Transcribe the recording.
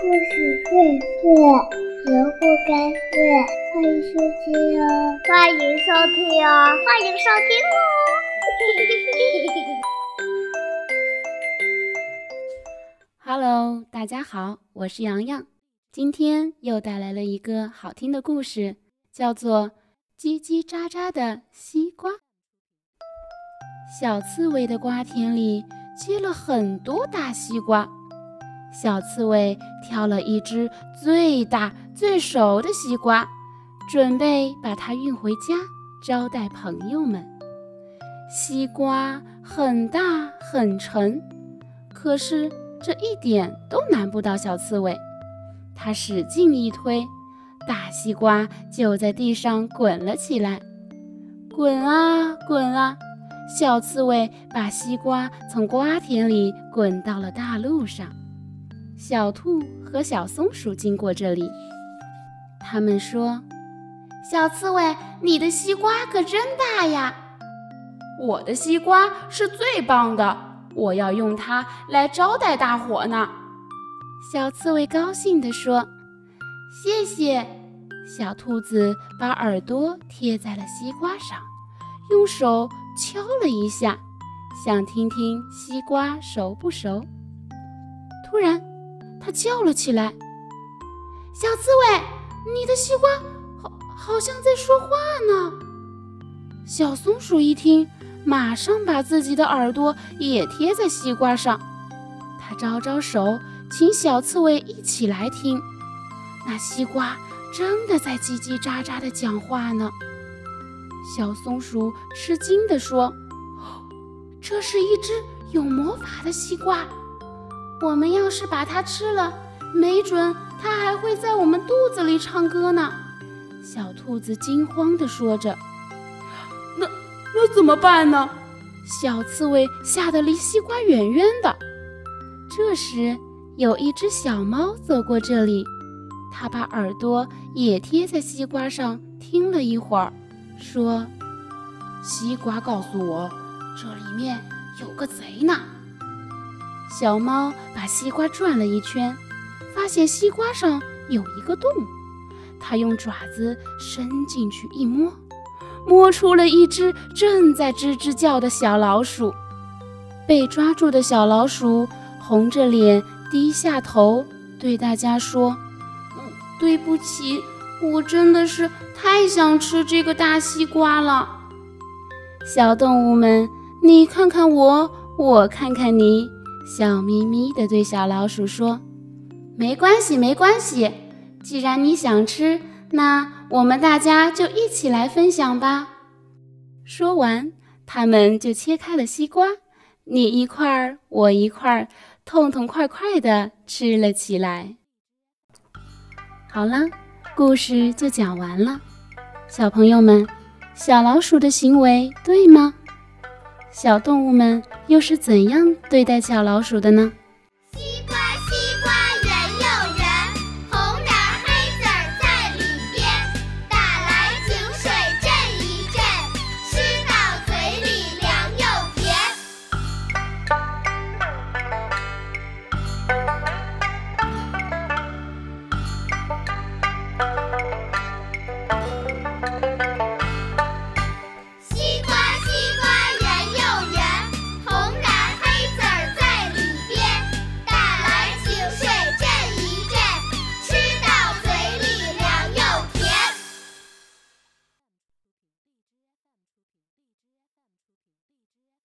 故事荟萃，萝卜开会，欢迎收听哦！欢迎收听哦！欢迎收听哦！Hello，大家好，我是洋洋，今天又带来了一个好听。的故事，叫做《叽叽喳喳的西瓜》。小刺猬的瓜田里结了很多大西瓜。小刺猬挑了一只最大最熟的西瓜，准备把它运回家招待朋友们。西瓜很大很沉，可是这一点都难不倒小刺猬。它使劲一推，大西瓜就在地上滚了起来。滚啊滚啊，小刺猬把西瓜从瓜田里滚到了大路上。小兔和小松鼠经过这里，他们说：“小刺猬，你的西瓜可真大呀！”“我的西瓜是最棒的，我要用它来招待大伙呢。”小刺猬高兴地说：“谢谢。”小兔子把耳朵贴在了西瓜上，用手敲了一下，想听听西瓜熟不熟。突然，他叫了起来：“小刺猬，你的西瓜好，好像在说话呢。”小松鼠一听，马上把自己的耳朵也贴在西瓜上。他招招手，请小刺猬一起来听。那西瓜真的在叽叽喳喳地讲话呢。小松鼠吃惊地说：“这是一只有魔法的西瓜。”我们要是把它吃了，没准它还会在我们肚子里唱歌呢。小兔子惊慌地说着：“那那怎么办呢？”小刺猬吓得离西瓜远远的。这时，有一只小猫走过这里，它把耳朵也贴在西瓜上，听了一会儿，说：“西瓜告诉我，这里面有个贼呢。”小猫把西瓜转了一圈，发现西瓜上有一个洞。它用爪子伸进去一摸，摸出了一只正在吱吱叫的小老鼠。被抓住的小老鼠红着脸低下头，对大家说：“对不起，我真的是太想吃这个大西瓜了。”小动物们，你看看我，我看看你。笑眯眯地对小老鼠说：“没关系，没关系。既然你想吃，那我们大家就一起来分享吧。”说完，他们就切开了西瓜，你一块儿，我一块儿，痛痛快快地吃了起来。好了，故事就讲完了。小朋友们，小老鼠的行为对吗？小动物们又是怎样对待小老鼠的呢？